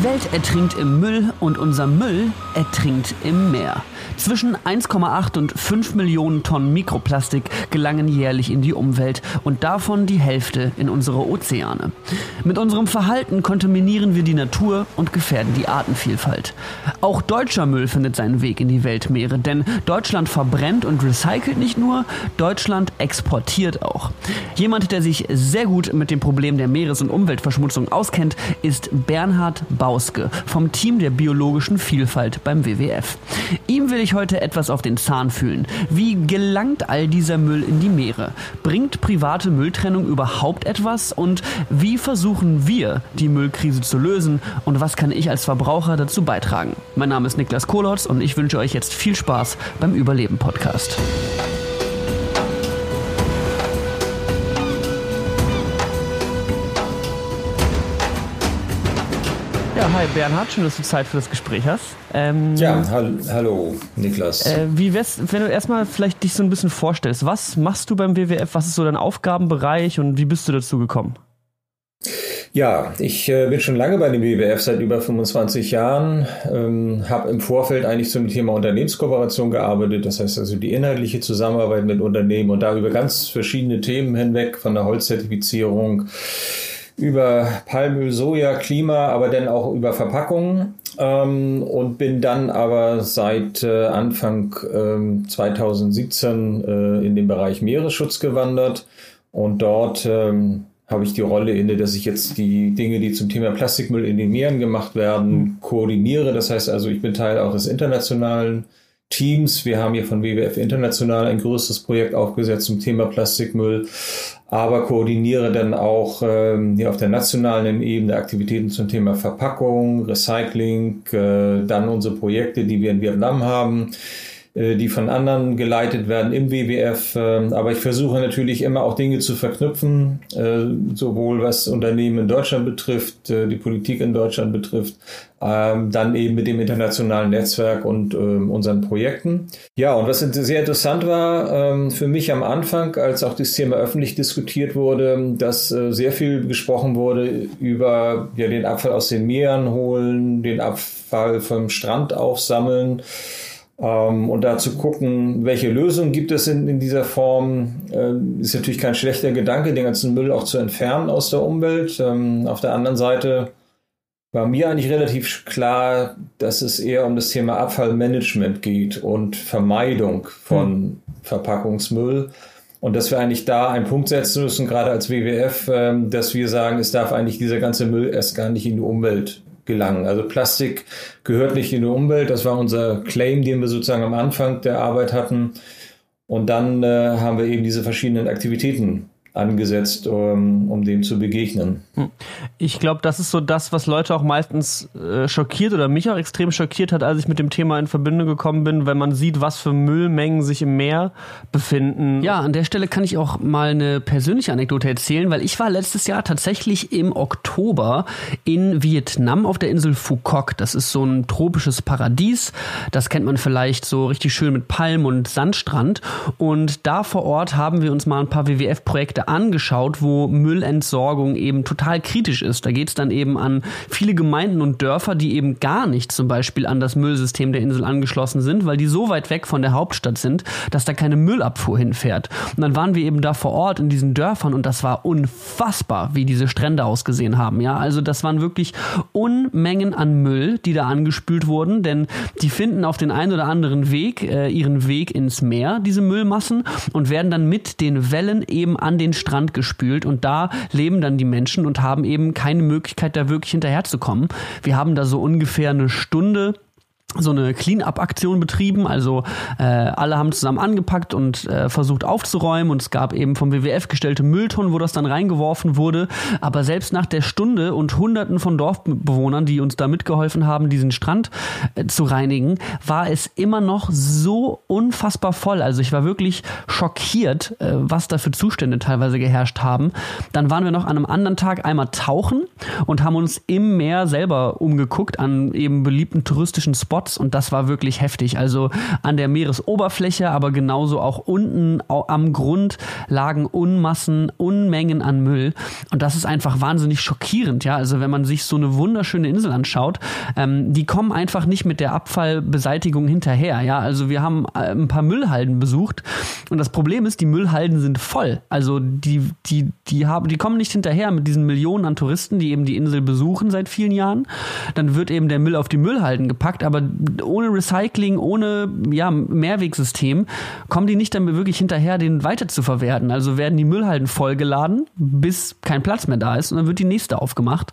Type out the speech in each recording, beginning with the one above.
Die Welt ertrinkt im Müll und unser Müll ertrinkt im Meer. Zwischen 1,8 und 5 Millionen Tonnen Mikroplastik gelangen jährlich in die Umwelt und davon die Hälfte in unsere Ozeane. Mit unserem Verhalten kontaminieren wir die Natur und gefährden die Artenvielfalt. Auch deutscher Müll findet seinen Weg in die Weltmeere, denn Deutschland verbrennt und recycelt nicht nur, Deutschland exportiert auch. Jemand, der sich sehr gut mit dem Problem der Meeres- und Umweltverschmutzung auskennt, ist Bernhard Bauske vom Team der biologischen Vielfalt beim WWF. Ihm will ich heute etwas auf den Zahn fühlen. Wie gelangt all dieser Müll in die Meere? Bringt private Mülltrennung überhaupt etwas? Und wie versuchen wir, die Müllkrise zu lösen? Und was kann ich als Verbraucher dazu beitragen? Mein Name ist Niklas Kolotz und ich wünsche euch jetzt viel Spaß beim Überleben Ja, hi Bernhard, schön, dass du Zeit für das Gespräch hast. Ähm, ja, hall hallo Niklas. Äh, wie wär's, wenn du erstmal vielleicht dich so ein bisschen vorstellst, was machst du beim WWF, was ist so dein Aufgabenbereich und wie bist du dazu gekommen? Ja, ich äh, bin schon lange bei dem WWF, seit über 25 Jahren, ähm, habe im Vorfeld eigentlich zum Thema Unternehmenskooperation gearbeitet, das heißt also die inhaltliche Zusammenarbeit mit Unternehmen und da über ganz verschiedene Themen hinweg, von der Holzzertifizierung über Palmöl, Soja, Klima, aber dann auch über Verpackungen ähm, und bin dann aber seit äh, Anfang äh, 2017 äh, in den Bereich Meeresschutz gewandert und dort ähm, habe ich die Rolle inne, dass ich jetzt die Dinge, die zum Thema Plastikmüll in den Meeren gemacht werden, mhm. koordiniere. Das heißt also, ich bin Teil auch des internationalen Teams. Wir haben hier von WWF International ein größeres Projekt aufgesetzt zum Thema Plastikmüll, aber koordiniere dann auch ähm, hier auf der nationalen Ebene Aktivitäten zum Thema Verpackung, Recycling, äh, dann unsere Projekte, die wir in Vietnam haben die von anderen geleitet werden im WWF. Ähm, aber ich versuche natürlich immer auch Dinge zu verknüpfen, äh, sowohl was Unternehmen in Deutschland betrifft, äh, die Politik in Deutschland betrifft, ähm, dann eben mit dem internationalen Netzwerk und ähm, unseren Projekten. Ja, und was sehr interessant war für mich am Anfang, als auch das Thema öffentlich diskutiert wurde, dass sehr viel gesprochen wurde über ja, den Abfall aus den Meeren holen, den Abfall vom Strand aufsammeln. Ähm, und da zu gucken, welche Lösungen gibt es in, in dieser Form, äh, ist natürlich kein schlechter Gedanke, den ganzen Müll auch zu entfernen aus der Umwelt. Ähm, auf der anderen Seite war mir eigentlich relativ klar, dass es eher um das Thema Abfallmanagement geht und Vermeidung von hm. Verpackungsmüll. Und dass wir eigentlich da einen Punkt setzen müssen, gerade als WWF, dass wir sagen, es darf eigentlich dieser ganze Müll erst gar nicht in die Umwelt gelangen. Also Plastik gehört nicht in die Umwelt. Das war unser Claim, den wir sozusagen am Anfang der Arbeit hatten. Und dann äh, haben wir eben diese verschiedenen Aktivitäten angesetzt, um, um dem zu begegnen. Hm. Ich glaube, das ist so das, was Leute auch meistens äh, schockiert oder mich auch extrem schockiert hat, als ich mit dem Thema in Verbindung gekommen bin, wenn man sieht, was für Müllmengen sich im Meer befinden. Ja, an der Stelle kann ich auch mal eine persönliche Anekdote erzählen, weil ich war letztes Jahr tatsächlich im Oktober in Vietnam auf der Insel Phu Quoc. Das ist so ein tropisches Paradies. Das kennt man vielleicht so richtig schön mit Palmen und Sandstrand. Und da vor Ort haben wir uns mal ein paar WWF-Projekte Projekte angeschaut, wo Müllentsorgung eben total kritisch ist. Da geht es dann eben an viele Gemeinden und Dörfer, die eben gar nicht zum Beispiel an das Müllsystem der Insel angeschlossen sind, weil die so weit weg von der Hauptstadt sind, dass da keine Müllabfuhr hinfährt. Und dann waren wir eben da vor Ort in diesen Dörfern und das war unfassbar, wie diese Strände ausgesehen haben. Ja, also das waren wirklich Unmengen an Müll, die da angespült wurden, denn die finden auf den einen oder anderen Weg äh, ihren Weg ins Meer, diese Müllmassen, und werden dann mit den Wellen eben an den den Strand gespült und da leben dann die Menschen und haben eben keine Möglichkeit, da wirklich hinterherzukommen. Wir haben da so ungefähr eine Stunde so eine Clean-up-Aktion betrieben. Also äh, alle haben zusammen angepackt und äh, versucht aufzuräumen und es gab eben vom WWF gestellte Mülltonnen, wo das dann reingeworfen wurde. Aber selbst nach der Stunde und Hunderten von Dorfbewohnern, die uns da mitgeholfen haben, diesen Strand äh, zu reinigen, war es immer noch so unfassbar voll. Also ich war wirklich schockiert, äh, was da für Zustände teilweise geherrscht haben. Dann waren wir noch an einem anderen Tag einmal tauchen und haben uns im Meer selber umgeguckt an eben beliebten touristischen Spots Spots und das war wirklich heftig. Also an der Meeresoberfläche, aber genauso auch unten am Grund lagen Unmassen, Unmengen an Müll und das ist einfach wahnsinnig schockierend. Ja, also wenn man sich so eine wunderschöne Insel anschaut, ähm, die kommen einfach nicht mit der Abfallbeseitigung hinterher. Ja, also wir haben äh, ein paar Müllhalden besucht und das Problem ist, die Müllhalden sind voll. Also die, die, die haben, die kommen nicht hinterher mit diesen Millionen an Touristen, die eben die Insel besuchen seit vielen Jahren. Dann wird eben der Müll auf die Müllhalden gepackt, aber ohne Recycling, ohne ja, Mehrwegsystem kommen die nicht dann wirklich hinterher, den weiter zu verwerten. Also werden die Müllhalden vollgeladen, bis kein Platz mehr da ist und dann wird die nächste aufgemacht.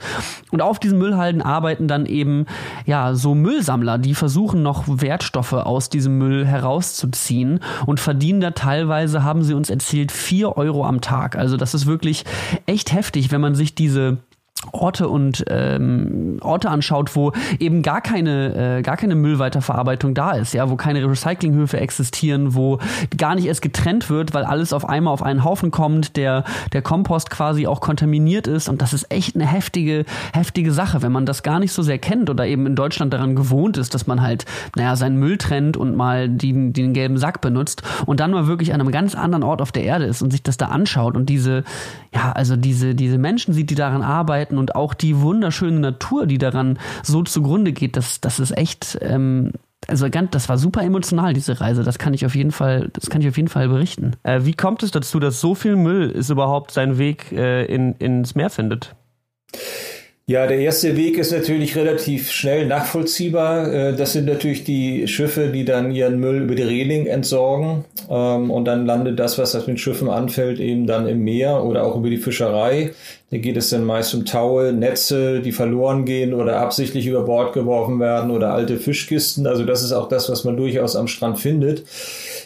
Und auf diesen Müllhalden arbeiten dann eben ja so Müllsammler, die versuchen noch Wertstoffe aus diesem Müll herauszuziehen und verdienen da teilweise, haben sie uns erzählt, vier Euro am Tag. Also das ist wirklich echt heftig, wenn man sich diese Orte und ähm, Orte anschaut, wo eben gar keine äh, gar keine Müllweiterverarbeitung da ist, ja, wo keine Recyclinghöfe existieren, wo gar nicht erst getrennt wird, weil alles auf einmal auf einen Haufen kommt, der der Kompost quasi auch kontaminiert ist. Und das ist echt eine heftige heftige Sache, wenn man das gar nicht so sehr kennt oder eben in Deutschland daran gewohnt ist, dass man halt naja seinen Müll trennt und mal die, den gelben Sack benutzt und dann mal wirklich an einem ganz anderen Ort auf der Erde ist und sich das da anschaut und diese ja also diese diese Menschen sieht, die daran arbeiten und auch die wunderschöne Natur, die daran so zugrunde geht, das, das ist echt, ähm, also ganz, das war super emotional, diese Reise. Das kann ich auf jeden Fall, das kann ich auf jeden Fall berichten. Äh, wie kommt es dazu, dass so viel Müll es überhaupt seinen Weg äh, in, ins Meer findet? Ja, der erste Weg ist natürlich relativ schnell nachvollziehbar. Äh, das sind natürlich die Schiffe, die dann ihren Müll über die Reling entsorgen. Ähm, und dann landet das, was auf den Schiffen anfällt, eben dann im Meer oder auch über die Fischerei. Da geht es dann meist um Taue, Netze, die verloren gehen oder absichtlich über Bord geworfen werden oder alte Fischkisten. Also das ist auch das, was man durchaus am Strand findet.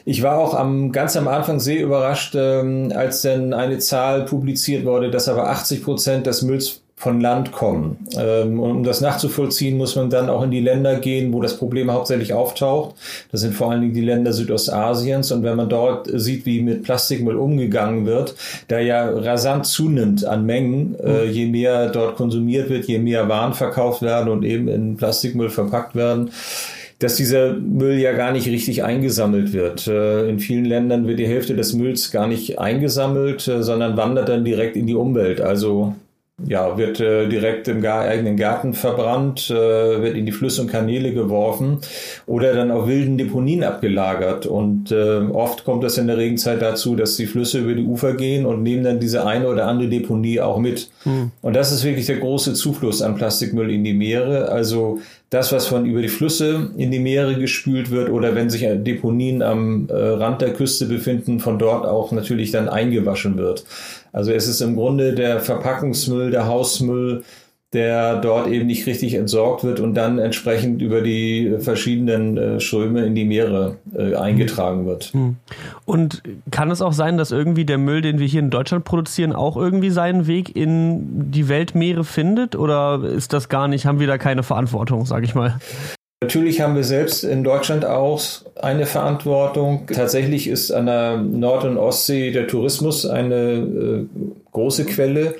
Ich war auch am, ganz am Anfang sehr überrascht, ähm, als dann eine Zahl publiziert wurde, dass aber 80 Prozent des Mülls von Land kommen. Ähm, um das nachzuvollziehen, muss man dann auch in die Länder gehen, wo das Problem hauptsächlich auftaucht. Das sind vor allen Dingen die Länder Südostasiens. Und wenn man dort sieht, wie mit Plastikmüll umgegangen wird, der ja rasant zunimmt an Mengen, äh, mhm. je mehr dort konsumiert wird, je mehr Waren verkauft werden und eben in Plastikmüll verpackt werden, dass dieser Müll ja gar nicht richtig eingesammelt wird. Äh, in vielen Ländern wird die Hälfte des Mülls gar nicht eingesammelt, äh, sondern wandert dann direkt in die Umwelt. Also ja, wird äh, direkt im gar eigenen Garten verbrannt, äh, wird in die Flüsse und Kanäle geworfen oder dann auf wilden Deponien abgelagert. Und äh, oft kommt es in der Regenzeit dazu, dass die Flüsse über die Ufer gehen und nehmen dann diese eine oder andere Deponie auch mit. Mhm. Und das ist wirklich der große Zufluss an Plastikmüll in die Meere. Also das, was von über die Flüsse in die Meere gespült wird oder wenn sich Deponien am äh, Rand der Küste befinden, von dort auch natürlich dann eingewaschen wird. Also es ist im Grunde der Verpackungsmüll, der Hausmüll, der dort eben nicht richtig entsorgt wird und dann entsprechend über die verschiedenen äh, Ströme in die Meere äh, eingetragen wird. Hm. Und kann es auch sein, dass irgendwie der Müll, den wir hier in Deutschland produzieren, auch irgendwie seinen Weg in die Weltmeere findet? Oder ist das gar nicht, haben wir da keine Verantwortung, sage ich mal? Natürlich haben wir selbst in Deutschland auch eine Verantwortung. Tatsächlich ist an der Nord- und Ostsee der Tourismus eine äh, große Quelle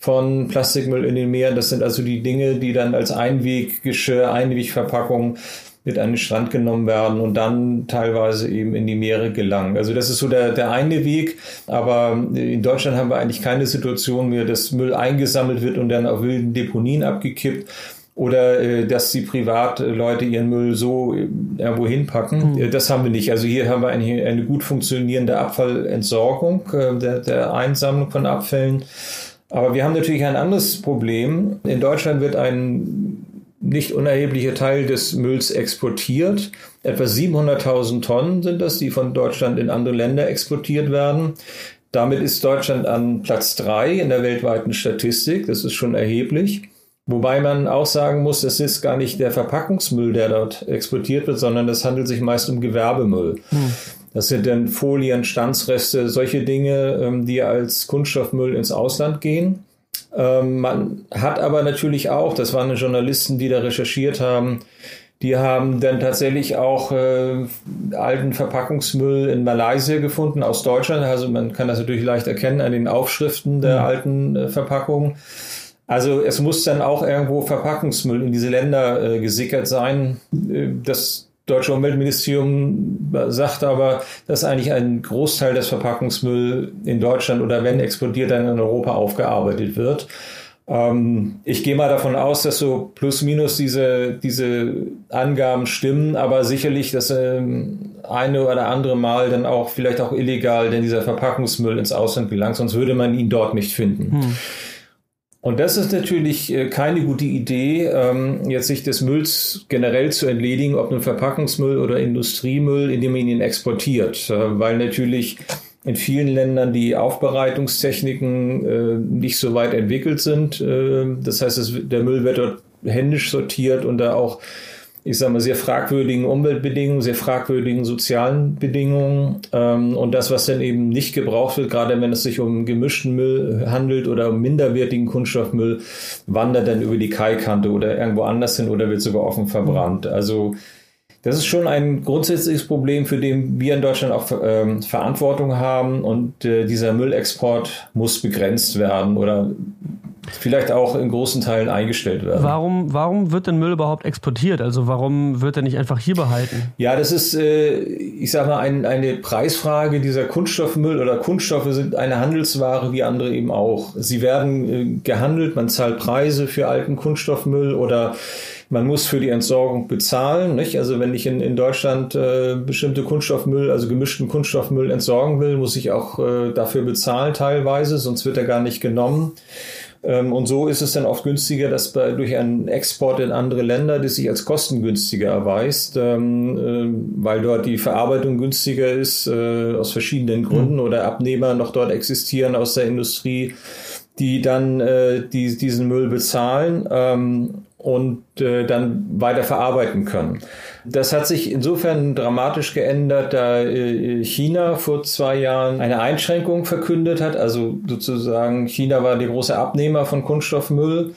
von Plastikmüll in den Meeren. Das sind also die Dinge, die dann als Einweggeschirr, Einwegverpackung mit an den Strand genommen werden und dann teilweise eben in die Meere gelangen. Also das ist so der, der eine Weg. Aber in Deutschland haben wir eigentlich keine Situation mehr, dass Müll eingesammelt wird und dann auf wilden Deponien abgekippt oder äh, dass die Privatleute ihren Müll so äh, irgendwo hinpacken. Mhm. Das haben wir nicht. Also hier haben wir eine, eine gut funktionierende Abfallentsorgung, äh, der, der Einsammlung von Abfällen. Aber wir haben natürlich ein anderes Problem. In Deutschland wird ein nicht unerheblicher Teil des Mülls exportiert. Etwa 700.000 Tonnen sind das, die von Deutschland in andere Länder exportiert werden. Damit ist Deutschland an Platz drei in der weltweiten Statistik. Das ist schon erheblich. Wobei man auch sagen muss, es ist gar nicht der Verpackungsmüll, der dort exportiert wird, sondern es handelt sich meist um Gewerbemüll. Hm. Das sind dann Folien, Standsreste, solche Dinge, ähm, die als Kunststoffmüll ins Ausland gehen. Ähm, man hat aber natürlich auch, das waren Journalisten, die da recherchiert haben, die haben dann tatsächlich auch äh, alten Verpackungsmüll in Malaysia gefunden aus Deutschland. Also man kann das natürlich leicht erkennen an den Aufschriften der mhm. alten äh, Verpackungen. Also es muss dann auch irgendwo Verpackungsmüll in diese Länder äh, gesickert sein. Äh, das deutsche Umweltministerium sagt aber, dass eigentlich ein Großteil des Verpackungsmüll in Deutschland oder wenn explodiert, dann in Europa aufgearbeitet wird. Ähm, ich gehe mal davon aus, dass so plus minus diese, diese Angaben stimmen, aber sicherlich das ähm, eine oder andere Mal dann auch vielleicht auch illegal, denn dieser Verpackungsmüll ins Ausland gelangt, sonst würde man ihn dort nicht finden. Hm. Und das ist natürlich äh, keine gute Idee, ähm, jetzt sich des Mülls generell zu entledigen, ob nun Verpackungsmüll oder Industriemüll, indem man ihn exportiert, äh, weil natürlich in vielen Ländern die Aufbereitungstechniken äh, nicht so weit entwickelt sind. Das heißt, der Müll wird dort händisch sortiert und da auch, ich sage mal, sehr fragwürdigen Umweltbedingungen, sehr fragwürdigen sozialen Bedingungen. Ähm, und das, was dann eben nicht gebraucht wird, gerade wenn es sich um gemischten Müll handelt oder um minderwertigen Kunststoffmüll, wandert dann über die Kaikante oder irgendwo anders hin oder wird sogar offen verbrannt. Also das ist schon ein grundsätzliches Problem, für den wir in Deutschland auch ähm, Verantwortung haben und äh, dieser Müllexport muss begrenzt werden oder vielleicht auch in großen Teilen eingestellt werden. Warum, warum wird denn Müll überhaupt exportiert? Also warum wird er nicht einfach hier behalten? Ja, das ist, äh, ich sage mal, ein, eine Preisfrage. Dieser Kunststoffmüll oder Kunststoffe sind eine Handelsware wie andere eben auch. Sie werden äh, gehandelt, man zahlt Preise für alten Kunststoffmüll oder man muss für die Entsorgung bezahlen. Nicht? Also wenn ich in, in Deutschland äh, bestimmte Kunststoffmüll, also gemischten Kunststoffmüll entsorgen will, muss ich auch äh, dafür bezahlen teilweise, sonst wird er gar nicht genommen. Ähm, und so ist es dann oft günstiger, dass bei, durch einen Export in andere Länder, das sich als kostengünstiger erweist, ähm, äh, weil dort die Verarbeitung günstiger ist, äh, aus verschiedenen Gründen, mhm. oder Abnehmer noch dort existieren aus der Industrie, die dann äh, die, diesen Müll bezahlen. Ähm, und äh, dann weiter verarbeiten können. Das hat sich insofern dramatisch geändert, da äh, China vor zwei Jahren eine Einschränkung verkündet hat. Also sozusagen China war der große Abnehmer von Kunststoffmüll,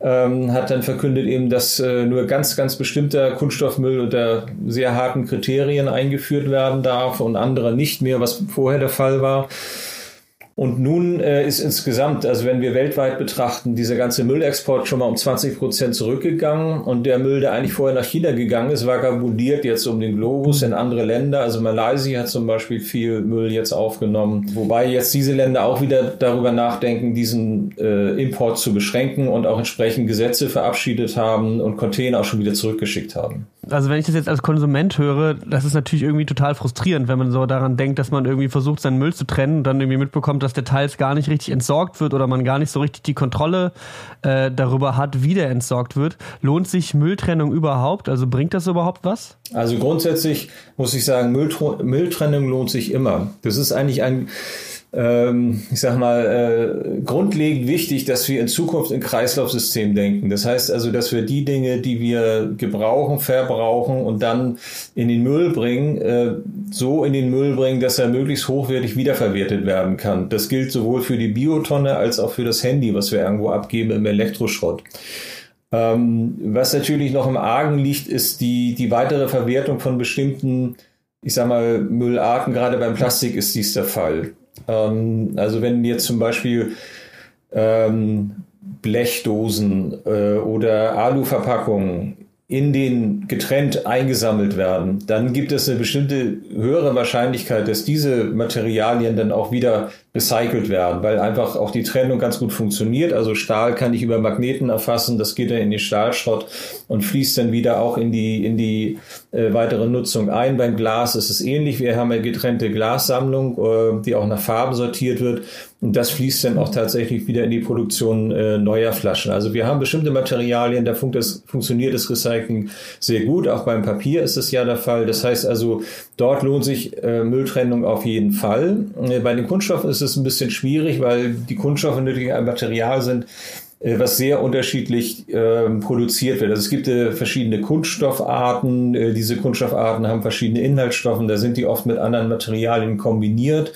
ähm, hat dann verkündet eben, dass äh, nur ganz, ganz bestimmter Kunststoffmüll unter sehr harten Kriterien eingeführt werden darf und andere nicht mehr, was vorher der Fall war. Und nun äh, ist insgesamt, also wenn wir weltweit betrachten, dieser ganze Müllexport schon mal um 20 Prozent zurückgegangen. Und der Müll, der eigentlich vorher nach China gegangen ist, vagabundiert jetzt um den Globus in andere Länder. Also Malaysia hat zum Beispiel viel Müll jetzt aufgenommen. Wobei jetzt diese Länder auch wieder darüber nachdenken, diesen äh, Import zu beschränken und auch entsprechend Gesetze verabschiedet haben und Container auch schon wieder zurückgeschickt haben. Also wenn ich das jetzt als Konsument höre, das ist natürlich irgendwie total frustrierend, wenn man so daran denkt, dass man irgendwie versucht, seinen Müll zu trennen und dann irgendwie mitbekommt, dass dass der teils gar nicht richtig entsorgt wird oder man gar nicht so richtig die Kontrolle äh, darüber hat, wie der entsorgt wird. Lohnt sich Mülltrennung überhaupt? Also bringt das überhaupt was? Also grundsätzlich muss ich sagen, Mülltrennung lohnt sich immer. Das ist eigentlich ein ähm, ich sag mal, äh, grundlegend wichtig, dass wir in Zukunft in Kreislaufsystem denken. Das heißt also, dass wir die Dinge, die wir gebrauchen, verbrauchen und dann in den Müll bringen, äh, so in den Müll bringen, dass er möglichst hochwertig wiederverwertet werden kann. Das gilt sowohl für die Biotonne als auch für das Handy, was wir irgendwo abgeben im Elektroschrott. Ähm, was natürlich noch im Argen liegt, ist die, die weitere Verwertung von bestimmten, ich sag mal, Müllarten. Gerade beim Plastik ist dies der Fall. Ähm, also wenn jetzt zum Beispiel ähm, Blechdosen äh, oder Aluverpackungen in den getrennt eingesammelt werden, dann gibt es eine bestimmte höhere Wahrscheinlichkeit, dass diese Materialien dann auch wieder recycelt werden, weil einfach auch die Trennung ganz gut funktioniert. Also Stahl kann ich über Magneten erfassen, das geht dann in den Stahlschrott und fließt dann wieder auch in die, in die äh, weitere Nutzung ein. Beim Glas ist es ähnlich. Wir haben eine getrennte Glassammlung, äh, die auch nach Farben sortiert wird. Und das fließt dann auch tatsächlich wieder in die Produktion äh, neuer Flaschen. Also wir haben bestimmte Materialien, da fun das, funktioniert das Recycling sehr gut. Auch beim Papier ist es ja der Fall. Das heißt also, dort lohnt sich äh, Mülltrennung auf jeden Fall. Äh, bei den Kunststoffen ist es ein bisschen schwierig, weil die Kunststoffe natürlich ein Material sind, äh, was sehr unterschiedlich äh, produziert wird. Also es gibt äh, verschiedene Kunststoffarten. Äh, diese Kunststoffarten haben verschiedene Inhaltsstoffe. Da sind die oft mit anderen Materialien kombiniert.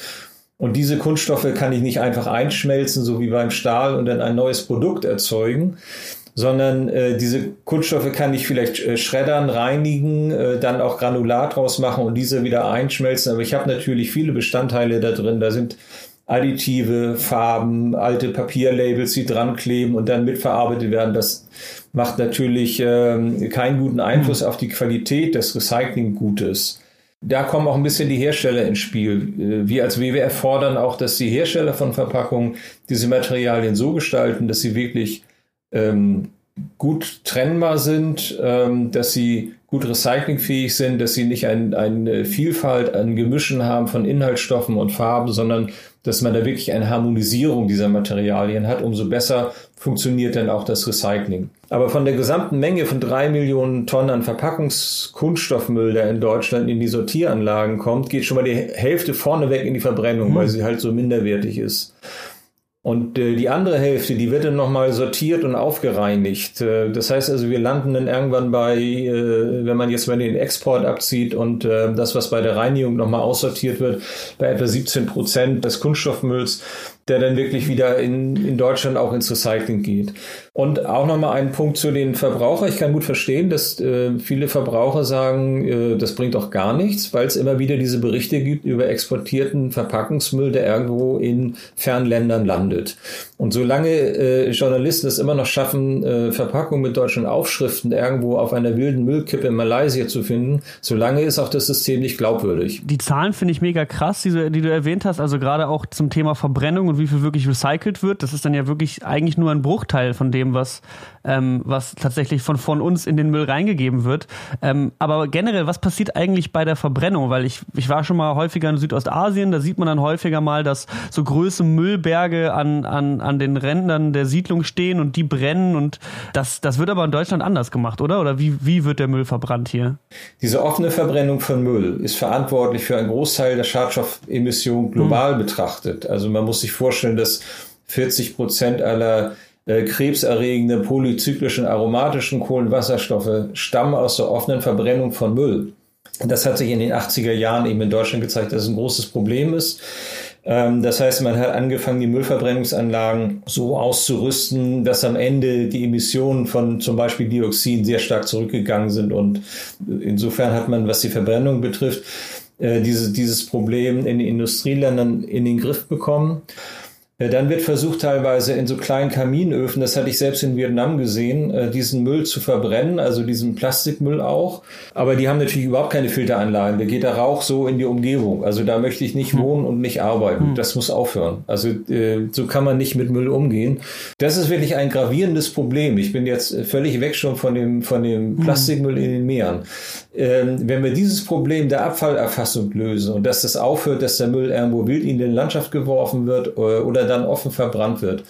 Und diese Kunststoffe kann ich nicht einfach einschmelzen, so wie beim Stahl, und dann ein neues Produkt erzeugen, sondern äh, diese Kunststoffe kann ich vielleicht äh, schreddern, reinigen, äh, dann auch Granulat draus machen und diese wieder einschmelzen. Aber ich habe natürlich viele Bestandteile da drin. Da sind Additive, Farben, alte Papierlabels, die dran kleben und dann mitverarbeitet werden. Das macht natürlich äh, keinen guten Einfluss mhm. auf die Qualität des Recyclinggutes. Da kommen auch ein bisschen die Hersteller ins Spiel. Äh, wir als WWF fordern auch, dass die Hersteller von Verpackungen diese Materialien so gestalten, dass sie wirklich ähm, gut trennbar sind, ähm, dass sie gut recyclingfähig sind, dass sie nicht ein, eine Vielfalt an Gemischen haben von Inhaltsstoffen und Farben, sondern dass man da wirklich eine Harmonisierung dieser Materialien hat, umso besser funktioniert dann auch das Recycling. Aber von der gesamten Menge von drei Millionen Tonnen an Verpackungskunststoffmüll, der in Deutschland in die Sortieranlagen kommt, geht schon mal die Hälfte vorneweg in die Verbrennung, mhm. weil sie halt so minderwertig ist. Und äh, die andere Hälfte, die wird dann nochmal sortiert und aufgereinigt. Äh, das heißt also, wir landen dann irgendwann bei, äh, wenn man jetzt mal den Export abzieht und äh, das, was bei der Reinigung nochmal aussortiert wird, bei etwa 17 Prozent des Kunststoffmülls der dann wirklich wieder in, in Deutschland auch ins Recycling geht. Und auch nochmal ein Punkt zu den Verbrauchern. Ich kann gut verstehen, dass äh, viele Verbraucher sagen, äh, das bringt doch gar nichts, weil es immer wieder diese Berichte gibt über exportierten Verpackungsmüll, der irgendwo in Fernländern landet. Und solange äh, Journalisten es immer noch schaffen, äh, Verpackungen mit deutschen Aufschriften irgendwo auf einer wilden Müllkippe in Malaysia zu finden, solange ist auch das System nicht glaubwürdig. Die Zahlen finde ich mega krass, die die du erwähnt hast, also gerade auch zum Thema Verbrennung und wie viel wirklich recycelt wird. Das ist dann ja wirklich eigentlich nur ein Bruchteil von dem, was, ähm, was tatsächlich von, von uns in den Müll reingegeben wird. Ähm, aber generell, was passiert eigentlich bei der Verbrennung? Weil ich, ich war schon mal häufiger in Südostasien, da sieht man dann häufiger mal, dass so große Müllberge an, an, an den Rändern der Siedlung stehen und die brennen und das, das wird aber in Deutschland anders gemacht, oder? Oder wie, wie wird der Müll verbrannt hier? Diese offene Verbrennung von Müll ist verantwortlich für einen Großteil der Schadstoffemissionen global hm. betrachtet. Also man muss sich vorstellen, vorstellen, dass 40 Prozent aller äh, krebserregenden polyzyklischen aromatischen Kohlenwasserstoffe stammen aus der offenen Verbrennung von Müll. Das hat sich in den 80er Jahren eben in Deutschland gezeigt, dass es ein großes Problem ist. Ähm, das heißt, man hat angefangen, die Müllverbrennungsanlagen so auszurüsten, dass am Ende die Emissionen von zum Beispiel Dioxin sehr stark zurückgegangen sind. Und insofern hat man, was die Verbrennung betrifft, äh, diese, dieses Problem in den Industrieländern in den Griff bekommen. Dann wird versucht, teilweise in so kleinen Kaminöfen, das hatte ich selbst in Vietnam gesehen, äh, diesen Müll zu verbrennen, also diesen Plastikmüll auch. Aber die haben natürlich überhaupt keine Filteranlagen. Da geht der Rauch so in die Umgebung. Also da möchte ich nicht hm. wohnen und nicht arbeiten. Hm. Das muss aufhören. Also äh, so kann man nicht mit Müll umgehen. Das ist wirklich ein gravierendes Problem. Ich bin jetzt völlig weg schon von dem, von dem hm. Plastikmüll in den Meeren. Ähm, wenn wir dieses Problem der Abfallerfassung lösen und dass das aufhört, dass der Müll irgendwo wild in die Landschaft geworfen wird oder dann offen verbrannt wird.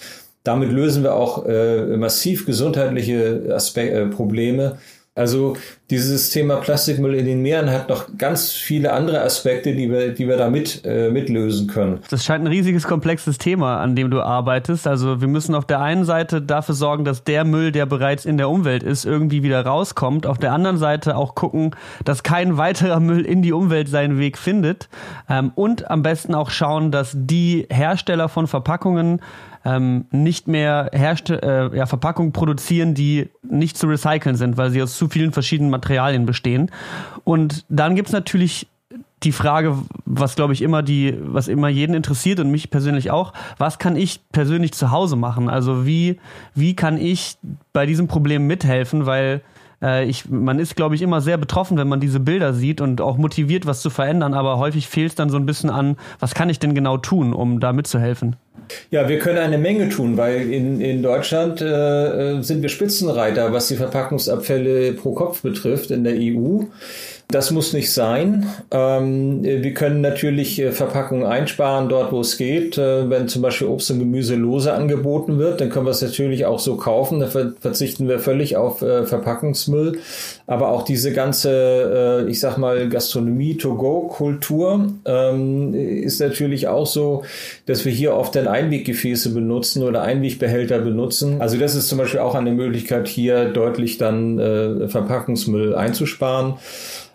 Damit lösen wir auch äh, massiv gesundheitliche Aspe äh, Probleme, also dieses Thema Plastikmüll in den Meeren hat noch ganz viele andere Aspekte, die wir, die wir da mit, äh, mitlösen können. Das scheint ein riesiges, komplexes Thema, an dem du arbeitest. Also wir müssen auf der einen Seite dafür sorgen, dass der Müll, der bereits in der Umwelt ist, irgendwie wieder rauskommt. Auf der anderen Seite auch gucken, dass kein weiterer Müll in die Umwelt seinen Weg findet. Ähm, und am besten auch schauen, dass die Hersteller von Verpackungen ähm, nicht mehr Herste äh, ja, Verpackungen produzieren, die nicht zu recyceln sind, weil sie aus zu vielen verschiedenen Materialien bestehen. Und dann gibt's natürlich die Frage, was glaube ich immer die, was immer jeden interessiert und mich persönlich auch, was kann ich persönlich zu Hause machen? Also wie, wie kann ich bei diesem Problem mithelfen? Weil äh, ich, man ist, glaube ich, immer sehr betroffen, wenn man diese Bilder sieht und auch motiviert, was zu verändern, aber häufig fehlt es dann so ein bisschen an, was kann ich denn genau tun, um da mitzuhelfen? Ja, wir können eine Menge tun, weil in, in Deutschland äh, sind wir Spitzenreiter, was die Verpackungsabfälle pro Kopf betrifft in der EU. Das muss nicht sein. Ähm, wir können natürlich äh, Verpackungen einsparen dort, wo es geht. Äh, wenn zum Beispiel Obst und Gemüse lose angeboten wird, dann können wir es natürlich auch so kaufen. Da verzichten wir völlig auf äh, Verpackungsmüll. Aber auch diese ganze, ich sag mal, Gastronomie-to-go-Kultur ähm, ist natürlich auch so, dass wir hier oft dann Einweggefäße benutzen oder Einwegbehälter benutzen. Also das ist zum Beispiel auch eine Möglichkeit, hier deutlich dann Verpackungsmüll einzusparen.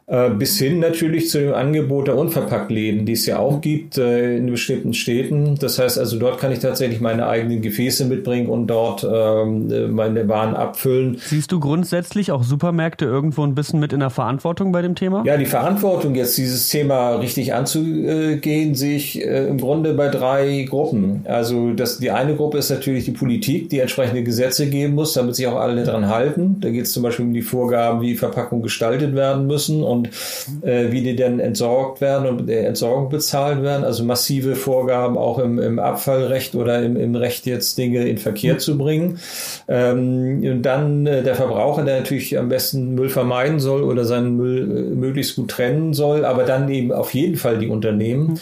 Äh, bis hin natürlich zu dem Angebot der Unverpacktläden, die es ja auch gibt äh, in bestimmten Städten. Das heißt also, dort kann ich tatsächlich meine eigenen Gefäße mitbringen und dort ähm, äh, meine Waren abfüllen. Siehst du grundsätzlich auch Supermärkte irgendwo ein bisschen mit in der Verantwortung bei dem Thema? Ja, die Verantwortung, jetzt dieses Thema richtig anzugehen, sehe ich im Grunde bei drei Gruppen. Also das, die eine Gruppe ist natürlich die Politik, die entsprechende Gesetze geben muss, damit sich auch alle daran halten. Da geht es zum Beispiel um die Vorgaben, wie Verpackungen gestaltet werden müssen und und äh, wie die denn entsorgt werden und der Entsorgung bezahlt werden. Also massive Vorgaben auch im, im Abfallrecht oder im, im Recht jetzt Dinge in Verkehr mhm. zu bringen. Ähm, und dann äh, der Verbraucher, der natürlich am besten Müll vermeiden soll oder seinen Müll äh, möglichst gut trennen soll, aber dann eben auf jeden Fall die Unternehmen. Mhm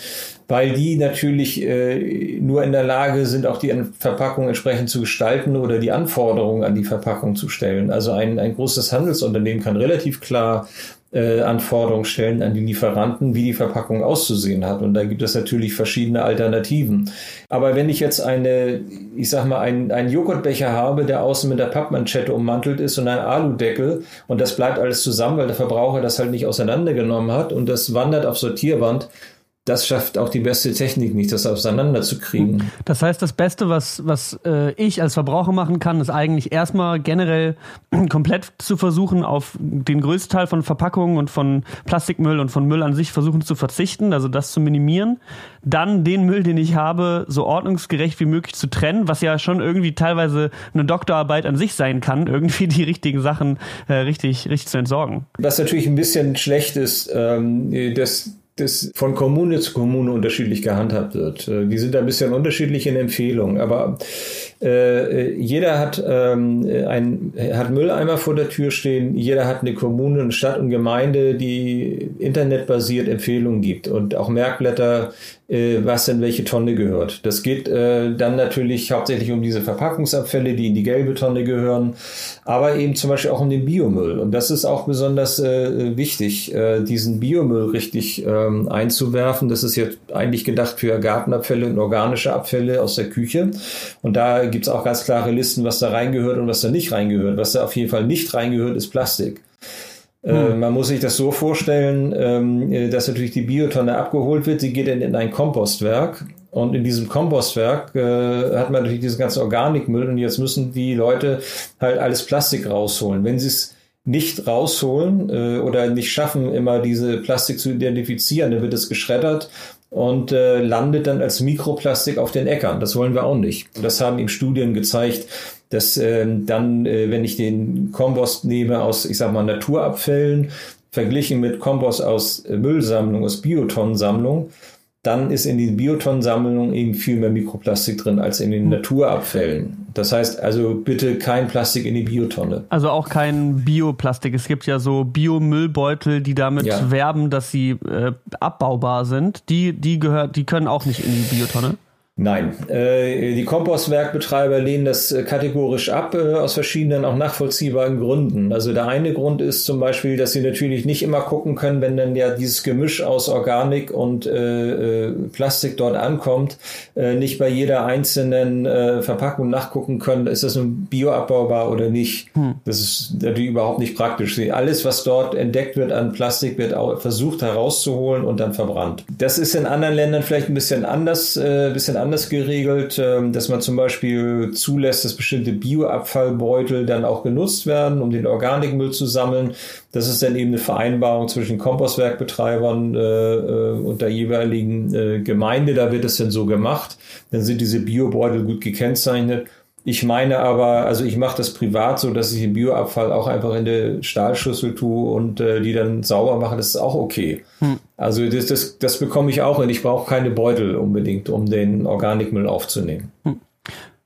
weil die natürlich äh, nur in der Lage sind, auch die Verpackung entsprechend zu gestalten oder die Anforderungen an die Verpackung zu stellen. Also ein, ein großes Handelsunternehmen kann relativ klar äh, Anforderungen stellen an die Lieferanten, wie die Verpackung auszusehen hat. Und da gibt es natürlich verschiedene Alternativen. Aber wenn ich jetzt eine, ich sag mal, einen, einen Joghurtbecher habe, der außen mit der Pappmanschette ummantelt ist und ein Aludeckel und das bleibt alles zusammen, weil der Verbraucher das halt nicht auseinandergenommen hat und das wandert auf Sortierwand, das schafft auch die beste Technik nicht, das auseinanderzukriegen. Das heißt, das Beste, was, was äh, ich als Verbraucher machen kann, ist eigentlich erstmal generell komplett zu versuchen, auf den größten Teil von Verpackungen und von Plastikmüll und von Müll an sich versuchen zu verzichten, also das zu minimieren. Dann den Müll, den ich habe, so ordnungsgerecht wie möglich zu trennen, was ja schon irgendwie teilweise eine Doktorarbeit an sich sein kann, irgendwie die richtigen Sachen äh, richtig, richtig zu entsorgen. Was natürlich ein bisschen schlecht ist, ähm, das das von Kommune zu Kommune unterschiedlich gehandhabt wird. Äh, die sind ein bisschen unterschiedlich in Empfehlungen, aber äh, jeder hat, ähm, ein, hat Mülleimer vor der Tür stehen, jeder hat eine Kommune, eine Stadt und Gemeinde, die internetbasiert Empfehlungen gibt und auch Merkblätter, äh, was in welche Tonne gehört. Das geht äh, dann natürlich hauptsächlich um diese Verpackungsabfälle, die in die gelbe Tonne gehören, aber eben zum Beispiel auch um den Biomüll. Und das ist auch besonders äh, wichtig, äh, diesen Biomüll richtig ähm, einzuwerfen. Das ist jetzt eigentlich gedacht für Gartenabfälle und organische Abfälle aus der Küche. Und da gibt es auch ganz klare Listen, was da reingehört und was da nicht reingehört. Was da auf jeden Fall nicht reingehört, ist Plastik. Äh, hm. man muss sich das so vorstellen, ähm, äh, dass natürlich die Biotonne abgeholt wird. Sie geht in, in ein Kompostwerk. Und in diesem Kompostwerk äh, hat man natürlich diesen ganzen Organikmüll. Und jetzt müssen die Leute halt alles Plastik rausholen. Wenn sie es nicht rausholen äh, oder nicht schaffen, immer diese Plastik zu identifizieren, dann wird es geschreddert und äh, landet dann als Mikroplastik auf den Äckern. Das wollen wir auch nicht. Das haben ihm Studien gezeigt, dass äh, dann, äh, wenn ich den Kompost nehme aus, ich sag mal, Naturabfällen, verglichen mit Kompost aus äh, Müllsammlung, aus Biotonnensammlung, dann ist in den Biotonnensammlungen eben viel mehr Mikroplastik drin als in den hm. Naturabfällen. Das heißt also bitte kein Plastik in die Biotonne. Also auch kein Bioplastik. Es gibt ja so Biomüllbeutel, die damit ja. werben, dass sie äh, abbaubar sind. Die, die, gehört, die können auch nicht in die Biotonne. Nein, äh, die Kompostwerkbetreiber lehnen das äh, kategorisch ab, äh, aus verschiedenen auch nachvollziehbaren Gründen. Also der eine Grund ist zum Beispiel, dass sie natürlich nicht immer gucken können, wenn dann ja dieses Gemisch aus Organik und äh, äh, Plastik dort ankommt, äh, nicht bei jeder einzelnen äh, Verpackung nachgucken können, ist das nun bioabbaubar oder nicht. Hm. Das ist natürlich überhaupt nicht praktisch. Alles, was dort entdeckt wird an Plastik, wird auch versucht herauszuholen und dann verbrannt. Das ist in anderen Ländern vielleicht ein bisschen anders, äh, bisschen anders anders geregelt, ähm, dass man zum Beispiel zulässt, dass bestimmte Bioabfallbeutel dann auch genutzt werden, um den Organikmüll zu sammeln. Das ist dann eben eine Vereinbarung zwischen Kompostwerkbetreibern äh, äh, und der jeweiligen äh, Gemeinde. Da wird es dann so gemacht. Dann sind diese Biobeutel gut gekennzeichnet. Ich meine aber, also ich mache das privat so, dass ich den Bioabfall auch einfach in der Stahlschüssel tue und äh, die dann sauber mache. Das ist auch okay. Hm. Also das, das, das bekomme ich auch und ich brauche keine Beutel unbedingt, um den Organikmüll aufzunehmen. Hm.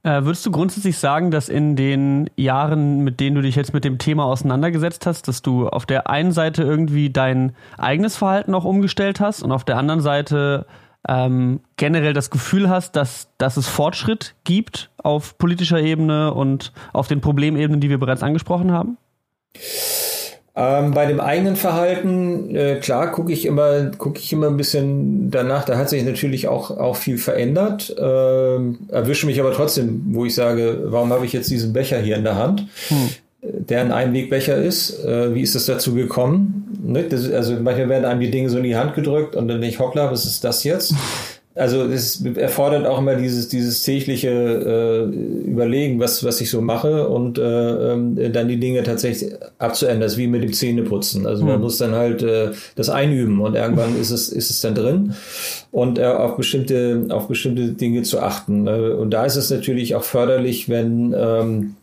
Äh, würdest du grundsätzlich sagen, dass in den Jahren, mit denen du dich jetzt mit dem Thema auseinandergesetzt hast, dass du auf der einen Seite irgendwie dein eigenes Verhalten auch umgestellt hast und auf der anderen Seite ähm, generell das Gefühl hast, dass, dass es Fortschritt gibt auf politischer Ebene und auf den Problemebenen, die wir bereits angesprochen haben? Ähm, bei dem eigenen Verhalten, äh, klar, gucke ich immer, gucke ich immer ein bisschen danach. Da hat sich natürlich auch, auch viel verändert. Ähm, erwische mich aber trotzdem, wo ich sage, warum habe ich jetzt diesen Becher hier in der Hand? Hm der ein Einwegbecher ist. Äh, wie ist es dazu gekommen? Ne? Das, also manchmal werden einem die Dinge so in die Hand gedrückt und dann denke ich, hoppla, was ist das jetzt? Also es erfordert auch immer dieses, dieses tägliche äh, Überlegen, was, was ich so mache und äh, äh, dann die Dinge tatsächlich abzuändern. Das ist wie mit dem Zähneputzen. Also man hm. muss dann halt äh, das einüben und irgendwann ist es, ist es dann drin und äh, auf bestimmte, auf bestimmte Dinge zu achten. Äh, und da ist es natürlich auch förderlich, wenn ähm,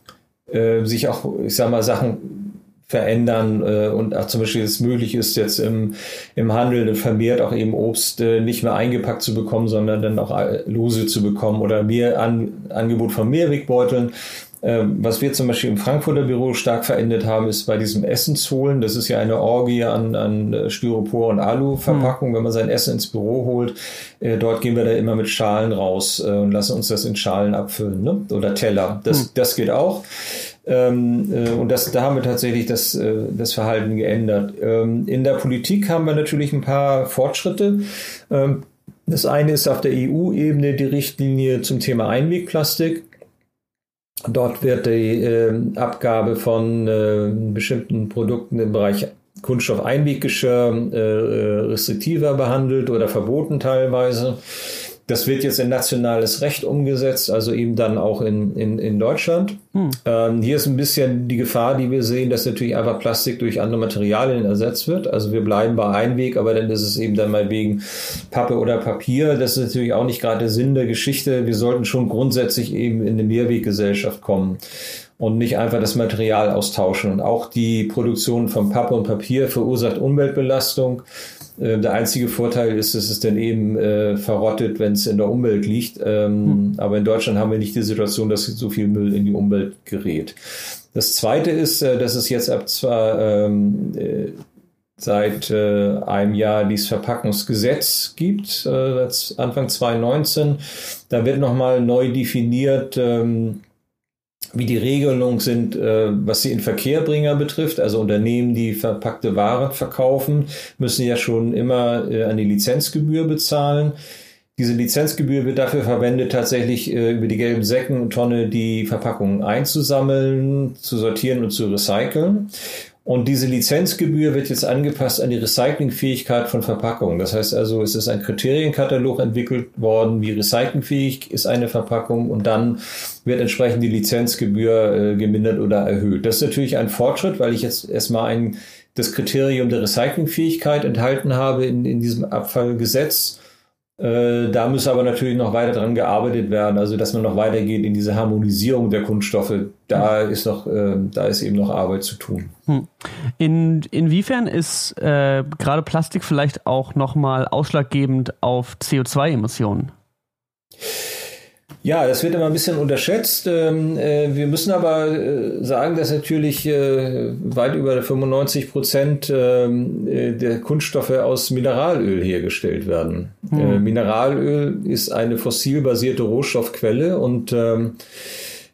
äh, sich auch, ich sag mal, Sachen verändern äh, und auch zum Beispiel es möglich ist, jetzt im, im Handel vermehrt auch eben Obst äh, nicht mehr eingepackt zu bekommen, sondern dann auch äh, lose zu bekommen oder mehr An Angebot von Mehrwegbeuteln. Äh, was wir zum Beispiel im Frankfurter Büro stark verändert haben, ist bei diesem Essensholen. Das ist ja eine Orgie an, an Styropor und Alu-Verpackung, mhm. wenn man sein Essen ins Büro holt. Äh, dort gehen wir da immer mit Schalen raus äh, und lassen uns das in Schalen abfüllen ne? oder Teller. Das, mhm. das geht auch. Ähm, äh, und das, da haben wir tatsächlich das, äh, das Verhalten geändert. Ähm, in der Politik haben wir natürlich ein paar Fortschritte. Ähm, das eine ist auf der EU-Ebene die Richtlinie zum Thema Einwegplastik. Dort wird die äh, Abgabe von äh, bestimmten Produkten im Bereich Kunststoff-Einweggeschirr äh, restriktiver behandelt oder verboten teilweise. Das wird jetzt in nationales Recht umgesetzt, also eben dann auch in, in, in Deutschland. Hm. Ähm, hier ist ein bisschen die Gefahr, die wir sehen, dass natürlich einfach Plastik durch andere Materialien ersetzt wird. Also wir bleiben bei Einweg, aber dann ist es eben dann mal wegen Pappe oder Papier. Das ist natürlich auch nicht gerade der Sinn der Geschichte. Wir sollten schon grundsätzlich eben in eine Mehrweggesellschaft kommen und nicht einfach das Material austauschen. Und auch die Produktion von Pappe und Papier verursacht Umweltbelastung. Äh, der einzige Vorteil ist, dass es dann eben äh, verrottet, wenn es in der Umwelt liegt. Ähm, hm. Aber in Deutschland haben wir nicht die Situation, dass so viel Müll in die Umwelt gerät. Das Zweite ist, äh, dass es jetzt ab zwar ähm, äh, seit äh, einem Jahr dieses Verpackungsgesetz gibt, äh, Anfang 2019. Da wird nochmal neu definiert, ähm, wie die Regelungen sind, äh, was die Inverkehrbringer betrifft. Also Unternehmen, die verpackte Ware verkaufen, müssen ja schon immer äh, eine Lizenzgebühr bezahlen. Diese Lizenzgebühr wird dafür verwendet, tatsächlich äh, über die gelben Säcken und Tonne die Verpackungen einzusammeln, zu sortieren und zu recyceln. Und diese Lizenzgebühr wird jetzt angepasst an die Recyclingfähigkeit von Verpackungen. Das heißt also, es ist ein Kriterienkatalog entwickelt worden, wie recyclingfähig ist eine Verpackung und dann wird entsprechend die Lizenzgebühr äh, gemindert oder erhöht. Das ist natürlich ein Fortschritt, weil ich jetzt erstmal ein, das Kriterium der Recyclingfähigkeit enthalten habe in, in diesem Abfallgesetz äh, da muss aber natürlich noch weiter dran gearbeitet werden, also dass man noch weitergeht in diese Harmonisierung der Kunststoffe. Da hm. ist noch, äh, da ist eben noch Arbeit zu tun. Hm. In, inwiefern ist äh, gerade Plastik vielleicht auch nochmal ausschlaggebend auf CO2-Emissionen? Ja, das wird immer ein bisschen unterschätzt. Ähm, äh, wir müssen aber äh, sagen, dass natürlich äh, weit über 95 Prozent ähm, der Kunststoffe aus Mineralöl hergestellt werden. Hm. Mineralöl ist eine fossilbasierte Rohstoffquelle und ähm,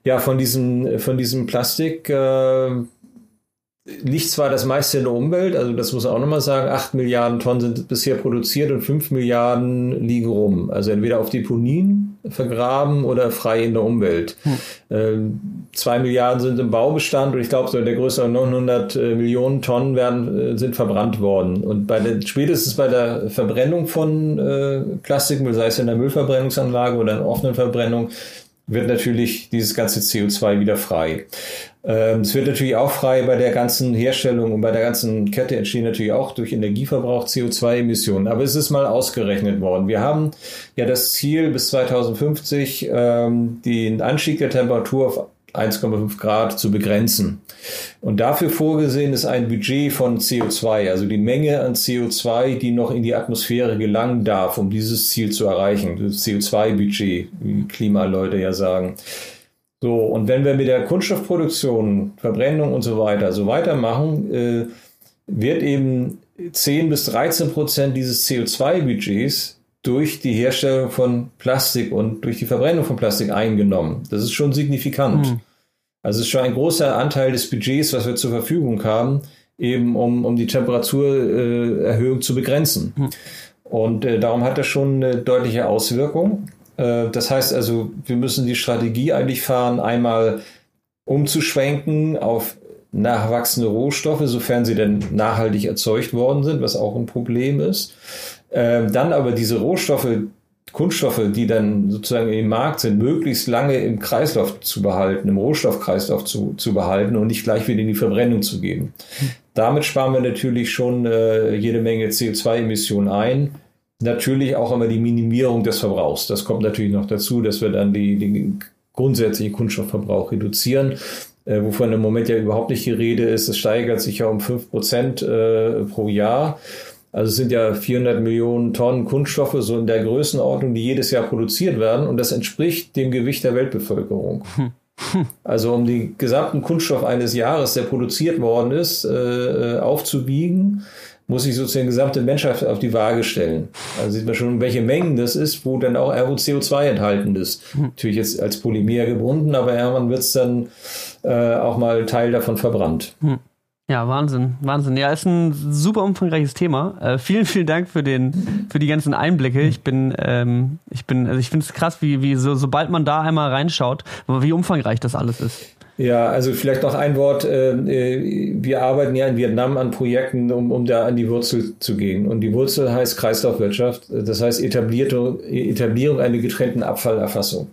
ja, von diesem, von diesem Plastik liegt zwar das meiste in der Umwelt, also das muss man auch nochmal sagen, 8 Milliarden Tonnen sind bisher produziert und 5 Milliarden liegen rum. Also entweder auf Deponien vergraben oder frei in der Umwelt. Hm. Ähm, zwei Milliarden sind im Baubestand und ich glaube, so in der Größe 900 äh, Millionen Tonnen werden, äh, sind verbrannt worden. Und bei der, spätestens bei der Verbrennung von äh, Plastikmüll, sei es in der Müllverbrennungsanlage oder in offenen Verbrennung, wird natürlich dieses ganze CO2 wieder frei. Ähm, es wird natürlich auch frei bei der ganzen Herstellung und bei der ganzen Kette entstehen natürlich auch durch Energieverbrauch CO2-Emissionen. Aber es ist mal ausgerechnet worden. Wir haben ja das Ziel bis 2050 ähm, den Anstieg der Temperatur auf 1,5 Grad zu begrenzen. Und dafür vorgesehen ist ein Budget von CO2, also die Menge an CO2, die noch in die Atmosphäre gelangen darf, um dieses Ziel zu erreichen. Das CO2-Budget, wie Klimaleute ja sagen. So, und wenn wir mit der Kunststoffproduktion, Verbrennung und so weiter so weitermachen, äh, wird eben 10 bis 13 Prozent dieses CO2-Budgets durch die Herstellung von Plastik und durch die Verbrennung von Plastik eingenommen. Das ist schon signifikant. Mhm. Also es ist schon ein großer Anteil des Budgets, was wir zur Verfügung haben, eben um, um die Temperaturerhöhung äh, zu begrenzen. Mhm. Und äh, darum hat das schon eine deutliche Auswirkung. Äh, das heißt also, wir müssen die Strategie eigentlich fahren, einmal umzuschwenken auf nachwachsende Rohstoffe, sofern sie denn nachhaltig erzeugt worden sind, was auch ein Problem ist. Ähm, dann aber diese Rohstoffe, Kunststoffe, die dann sozusagen im Markt sind, möglichst lange im Kreislauf zu behalten, im Rohstoffkreislauf zu, zu behalten und nicht gleich wieder in die Verbrennung zu geben. Damit sparen wir natürlich schon äh, jede Menge CO2-Emissionen ein. Natürlich auch immer die Minimierung des Verbrauchs. Das kommt natürlich noch dazu, dass wir dann die, die grundsätzlichen Kunststoffverbrauch reduzieren. Äh, wovon im Moment ja überhaupt nicht die Rede ist. Es steigert sich ja um fünf Prozent äh, pro Jahr. Also es sind ja 400 Millionen Tonnen Kunststoffe so in der Größenordnung, die jedes Jahr produziert werden. Und das entspricht dem Gewicht der Weltbevölkerung. Hm. Also um den gesamten Kunststoff eines Jahres, der produziert worden ist, äh, äh aufzuwiegen, muss ich sozusagen die gesamte Menschheit auf die Waage stellen. Also sieht man schon, welche Mengen das ist, wo dann auch ROCO2 enthalten ist. Hm. Natürlich jetzt als Polymer gebunden, aber irgendwann wird es dann äh, auch mal Teil davon verbrannt. Hm. Ja, Wahnsinn, Wahnsinn. Ja, ist ein super umfangreiches Thema. Äh, vielen, vielen Dank für den, für die ganzen Einblicke. Ich bin, ähm, ich bin, also ich finde es krass, wie, wie so, sobald man da einmal reinschaut, wie umfangreich das alles ist. Ja, also vielleicht noch ein Wort. Äh, äh, wir arbeiten ja in Vietnam an Projekten, um, um da an die Wurzel zu gehen. Und die Wurzel heißt Kreislaufwirtschaft. Das heißt Etablierung, Etablierung einer getrennten Abfallerfassung.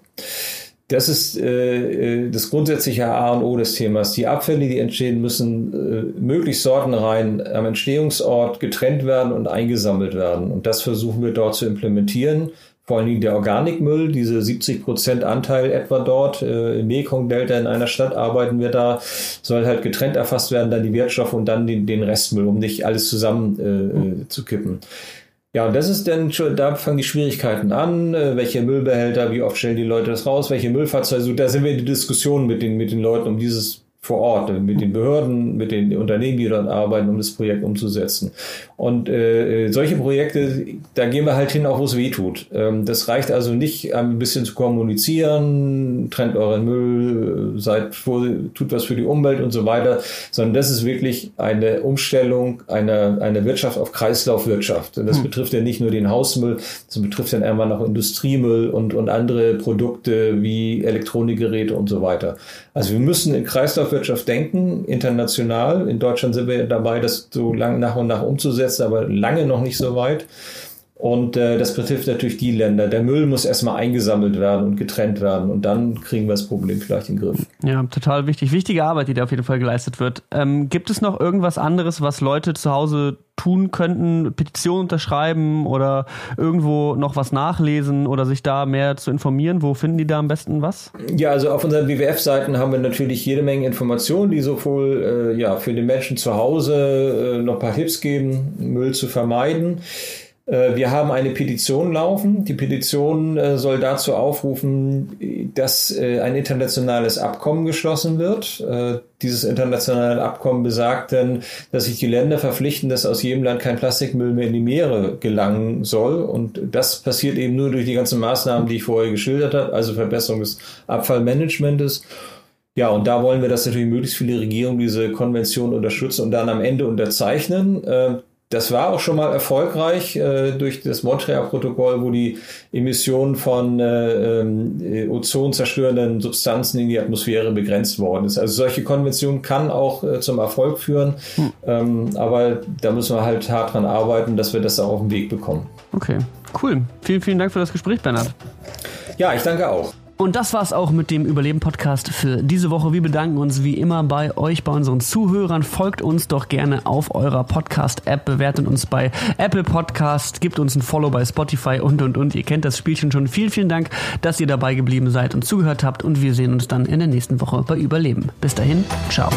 Das ist äh, das grundsätzliche A und O des Themas. Die Abfälle, die entstehen, müssen äh, möglichst sortenrein am Entstehungsort getrennt werden und eingesammelt werden. Und das versuchen wir dort zu implementieren vor allen Dingen der Organikmüll, diese 70 Prozent Anteil etwa dort äh, im Mekong-Delta in einer Stadt arbeiten wir da, soll halt getrennt erfasst werden, dann die Wertstoffe und dann den, den Restmüll, um nicht alles zusammen äh, mhm. zu kippen. Ja, das ist dann schon, da fangen die Schwierigkeiten an. Äh, welche Müllbehälter, wie oft stellen die Leute das raus, welche Müllfahrzeuge, da sind wir in die Diskussion mit den, mit den Leuten um dieses vor Ort, mit den Behörden, mit den Unternehmen, die dort arbeiten, um das Projekt umzusetzen. Und äh, solche Projekte, da gehen wir halt hin, auch wo es weh tut. Ähm, das reicht also nicht, ein bisschen zu kommunizieren, trennt euren Müll, seid vor, tut was für die Umwelt und so weiter, sondern das ist wirklich eine Umstellung einer, einer Wirtschaft auf Kreislaufwirtschaft. Und das hm. betrifft ja nicht nur den Hausmüll, das betrifft dann einmal noch Industriemüll und, und andere Produkte wie Elektronikgeräte und so weiter. Also wir müssen in Kreislaufwirtschaft denken, international. In Deutschland sind wir dabei, das so lang nach und nach umzusetzen, aber lange noch nicht so weit. Und äh, das betrifft natürlich die Länder. Der Müll muss erstmal eingesammelt werden und getrennt werden. Und dann kriegen wir das Problem vielleicht in den Griff. Ja, total wichtig. Wichtige Arbeit, die da auf jeden Fall geleistet wird. Ähm, gibt es noch irgendwas anderes, was Leute zu Hause tun könnten? Petitionen unterschreiben oder irgendwo noch was nachlesen oder sich da mehr zu informieren? Wo finden die da am besten was? Ja, also auf unseren WWF-Seiten haben wir natürlich jede Menge Informationen, die sowohl äh, ja, für den Menschen zu Hause äh, noch ein paar Tipps geben, Müll zu vermeiden. Äh, wir haben eine Petition laufen. Die Petition äh, soll dazu aufrufen, dass äh, ein internationales Abkommen geschlossen wird. Dieses internationale Abkommen besagt dann, dass sich die Länder verpflichten, dass aus jedem Land kein Plastikmüll mehr in die Meere gelangen soll. Und das passiert eben nur durch die ganzen Maßnahmen, die ich vorher geschildert habe, also Verbesserung des Abfallmanagements. Ja, und da wollen wir, dass natürlich möglichst viele Regierungen diese Konvention unterstützen und dann am Ende unterzeichnen. Das war auch schon mal erfolgreich äh, durch das Montreal-Protokoll, wo die Emissionen von äh, äh, ozonzerstörenden Substanzen in die Atmosphäre begrenzt worden ist. Also solche Konventionen kann auch äh, zum Erfolg führen, hm. ähm, aber da müssen wir halt hart dran arbeiten, dass wir das auch auf den Weg bekommen. Okay, cool. Vielen, vielen Dank für das Gespräch, Bernhard. Ja, ich danke auch. Und das war's auch mit dem Überleben-Podcast für diese Woche. Wir bedanken uns wie immer bei euch, bei unseren Zuhörern. Folgt uns doch gerne auf eurer Podcast-App, bewertet uns bei Apple Podcast, gibt uns ein Follow bei Spotify und und und. Ihr kennt das Spielchen schon. Vielen, vielen Dank, dass ihr dabei geblieben seid und zugehört habt. Und wir sehen uns dann in der nächsten Woche bei Überleben. Bis dahin, ciao.